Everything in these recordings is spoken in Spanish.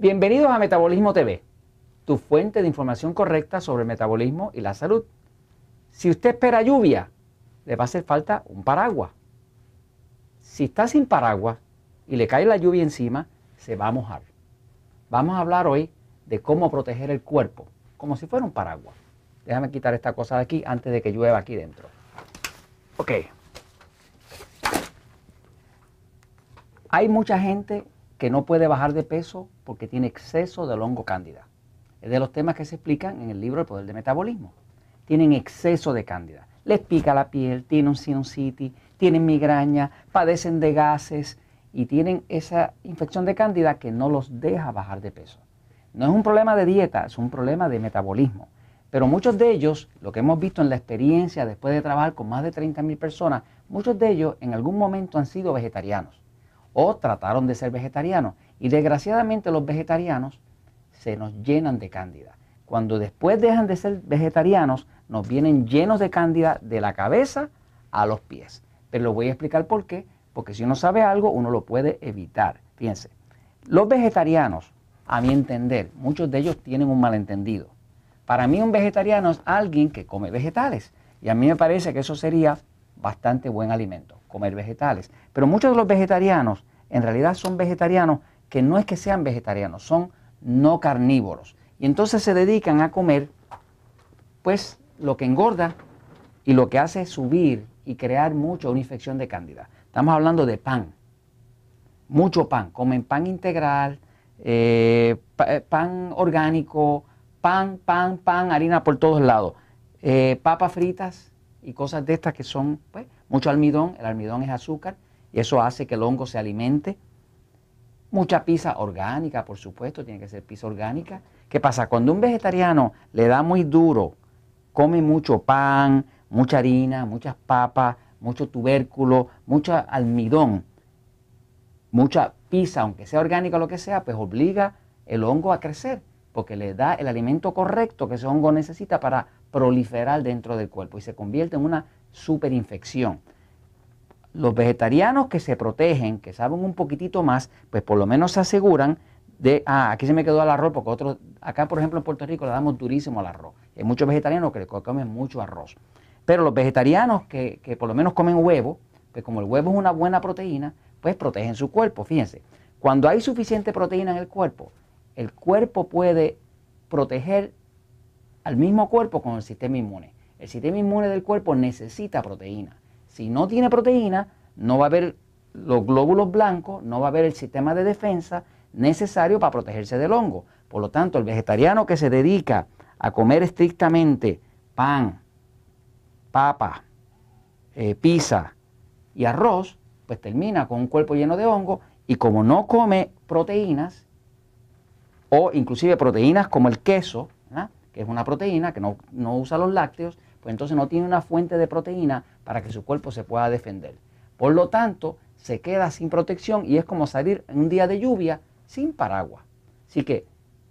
Bienvenidos a Metabolismo TV, tu fuente de información correcta sobre el metabolismo y la salud. Si usted espera lluvia, le va a hacer falta un paraguas. Si está sin paraguas y le cae la lluvia encima, se va a mojar. Vamos a hablar hoy de cómo proteger el cuerpo, como si fuera un paraguas. Déjame quitar esta cosa de aquí antes de que llueva aquí dentro. Ok. Hay mucha gente que no puede bajar de peso porque tiene exceso de hongo cándida. Es de los temas que se explican en el libro El Poder del Metabolismo. Tienen exceso de cándida. Les pica la piel, tienen sinusitis, tienen migraña, padecen de gases y tienen esa infección de cándida que no los deja bajar de peso. No es un problema de dieta, es un problema de metabolismo. Pero muchos de ellos, lo que hemos visto en la experiencia después de trabajar con más de 30.000 personas, muchos de ellos en algún momento han sido vegetarianos o trataron de ser vegetarianos. Y desgraciadamente los vegetarianos se nos llenan de cándida. Cuando después dejan de ser vegetarianos, nos vienen llenos de cándida de la cabeza a los pies. Pero lo voy a explicar por qué, porque si uno sabe algo, uno lo puede evitar. Fíjense, los vegetarianos, a mi entender, muchos de ellos tienen un malentendido. Para mí un vegetariano es alguien que come vegetales. Y a mí me parece que eso sería bastante buen alimento comer vegetales. Pero muchos de los vegetarianos en realidad son vegetarianos que no es que sean vegetarianos, son no carnívoros. Y entonces se dedican a comer pues lo que engorda y lo que hace subir y crear mucho una infección de cándida. Estamos hablando de pan, mucho pan, comen pan integral, eh, eh, pan orgánico, pan, pan, pan, harina por todos lados, eh, papas fritas y cosas de estas que son pues, mucho almidón, el almidón es azúcar y eso hace que el hongo se alimente. Mucha pizza orgánica, por supuesto, tiene que ser pizza orgánica. ¿Qué pasa? Cuando un vegetariano le da muy duro, come mucho pan, mucha harina, muchas papas, mucho tubérculo, mucho almidón, mucha pizza, aunque sea orgánica o lo que sea, pues obliga el hongo a crecer, porque le da el alimento correcto que ese hongo necesita para proliferar dentro del cuerpo y se convierte en una superinfección. Los vegetarianos que se protegen, que saben un poquitito más, pues por lo menos se aseguran de, ah, aquí se me quedó el arroz, porque otros, acá por ejemplo en Puerto Rico le damos durísimo al arroz. Hay muchos vegetarianos que comen mucho arroz. Pero los vegetarianos que, que por lo menos comen huevo, que como el huevo es una buena proteína, pues protegen su cuerpo. Fíjense, cuando hay suficiente proteína en el cuerpo, el cuerpo puede proteger al mismo cuerpo con el sistema inmune. El sistema inmune del cuerpo necesita proteína. Si no tiene proteína, no va a haber los glóbulos blancos, no va a haber el sistema de defensa necesario para protegerse del hongo. Por lo tanto, el vegetariano que se dedica a comer estrictamente pan, papa, eh, pizza y arroz, pues termina con un cuerpo lleno de hongo y como no come proteínas, o inclusive proteínas como el queso, es una proteína que no, no usa los lácteos, pues entonces no tiene una fuente de proteína para que su cuerpo se pueda defender. Por lo tanto, se queda sin protección y es como salir en un día de lluvia sin paraguas. Así que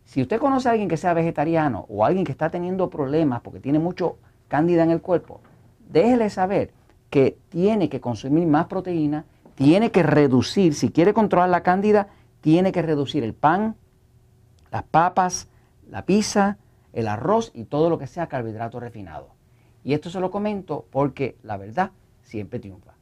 si usted conoce a alguien que sea vegetariano o alguien que está teniendo problemas porque tiene mucho cándida en el cuerpo, déjele saber que tiene que consumir más proteína, tiene que reducir, si quiere controlar la cándida, tiene que reducir el pan, las papas, la pizza, el arroz y todo lo que sea carbohidrato refinado. Y esto se lo comento porque la verdad siempre triunfa.